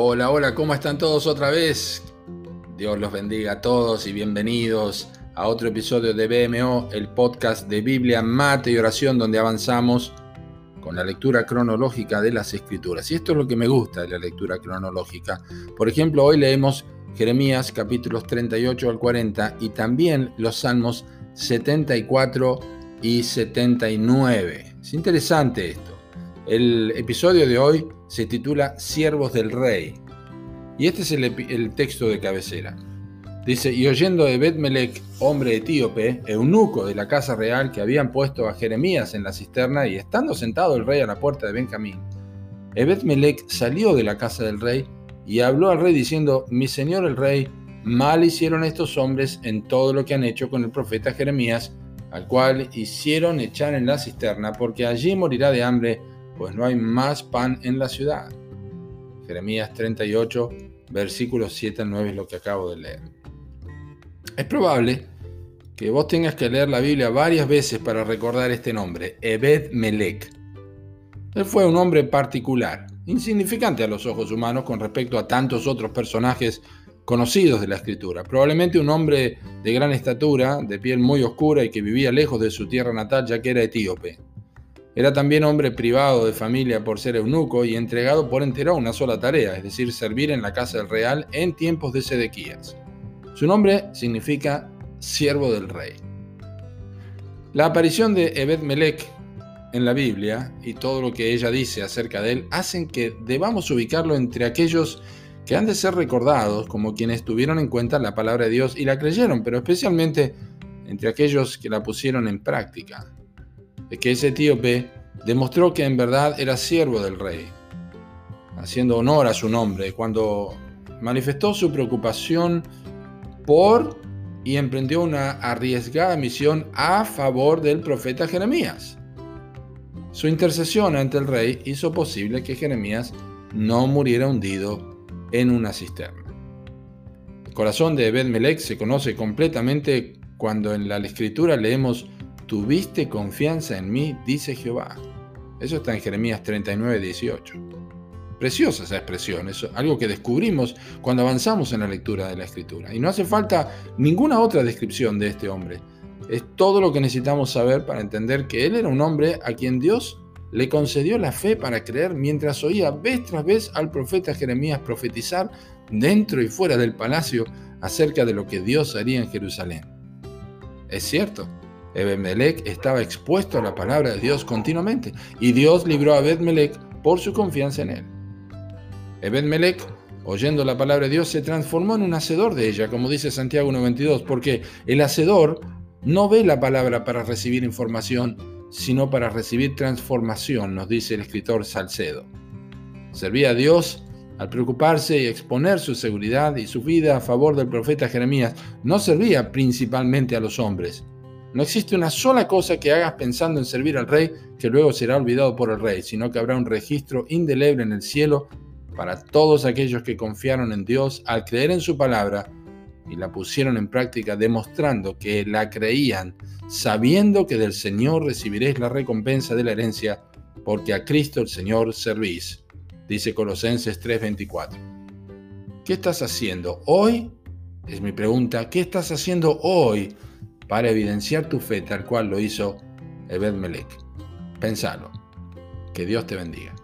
Hola, hola, ¿cómo están todos otra vez? Dios los bendiga a todos y bienvenidos a otro episodio de BMO, el podcast de Biblia, Mate y Oración, donde avanzamos con la lectura cronológica de las Escrituras. Y esto es lo que me gusta de la lectura cronológica. Por ejemplo, hoy leemos Jeremías capítulos 38 al 40 y también los Salmos 74 y 79. Es interesante esto. El episodio de hoy se titula Siervos del Rey. Y este es el, texto de cabecera. Dice, y oyendo de Bet-Melech, hombre etíope, eunuco de la casa real que habían puesto a Jeremías en la cisterna, y estando sentado el rey a la puerta de Benjamín, Ebed-Melech salió de la casa del rey y habló al rey diciendo, mi señor el rey, mal hicieron estos hombres en todo lo que han hecho con el profeta Jeremías, al cual hicieron echar en la cisterna, porque allí morirá de hambre pues no hay más pan en la ciudad. Jeremías 38, versículos 7 al 9 es lo que acabo de leer. Es probable que vos tengas que leer la Biblia varias veces para recordar este nombre, Ebed Melech. Él fue un hombre particular, insignificante a los ojos humanos con respecto a tantos otros personajes conocidos de la escritura. Probablemente un hombre de gran estatura, de piel muy oscura y que vivía lejos de su tierra natal ya que era etíope. Era también hombre privado de familia por ser eunuco y entregado por entero a una sola tarea, es decir, servir en la casa del real en tiempos de Sedequías. Su nombre significa siervo del rey. La aparición de Ebed Melech en la Biblia y todo lo que ella dice acerca de él hacen que debamos ubicarlo entre aquellos que han de ser recordados como quienes tuvieron en cuenta la palabra de Dios y la creyeron, pero especialmente entre aquellos que la pusieron en práctica que ese etíope demostró que en verdad era siervo del rey, haciendo honor a su nombre, cuando manifestó su preocupación por y emprendió una arriesgada misión a favor del profeta Jeremías. Su intercesión ante el rey hizo posible que Jeremías no muriera hundido en una cisterna. El corazón de Ebed se conoce completamente cuando en la escritura leemos Tuviste confianza en mí, dice Jehová. Eso está en Jeremías 39, 18. Preciosa esa expresión, es algo que descubrimos cuando avanzamos en la lectura de la escritura. Y no hace falta ninguna otra descripción de este hombre. Es todo lo que necesitamos saber para entender que él era un hombre a quien Dios le concedió la fe para creer mientras oía vez tras vez al profeta Jeremías profetizar dentro y fuera del palacio acerca de lo que Dios haría en Jerusalén. Es cierto, Ebed-Melech estaba expuesto a la palabra de Dios continuamente y Dios libró a Ebed-Melech por su confianza en él. Ebed-Melech, oyendo la palabra de Dios, se transformó en un hacedor de ella, como dice Santiago 1.22, porque el hacedor no ve la palabra para recibir información, sino para recibir transformación, nos dice el escritor Salcedo. Servía a Dios al preocuparse y exponer su seguridad y su vida a favor del profeta Jeremías, no servía principalmente a los hombres, no existe una sola cosa que hagas pensando en servir al rey que luego será olvidado por el rey, sino que habrá un registro indeleble en el cielo para todos aquellos que confiaron en Dios al creer en su palabra y la pusieron en práctica demostrando que la creían, sabiendo que del Señor recibiréis la recompensa de la herencia, porque a Cristo el Señor servís. Dice Colosenses 3:24. ¿Qué estás haciendo hoy? Es mi pregunta. ¿Qué estás haciendo hoy? Para evidenciar tu fe tal cual lo hizo Ebed Melech. Pensalo. Que Dios te bendiga.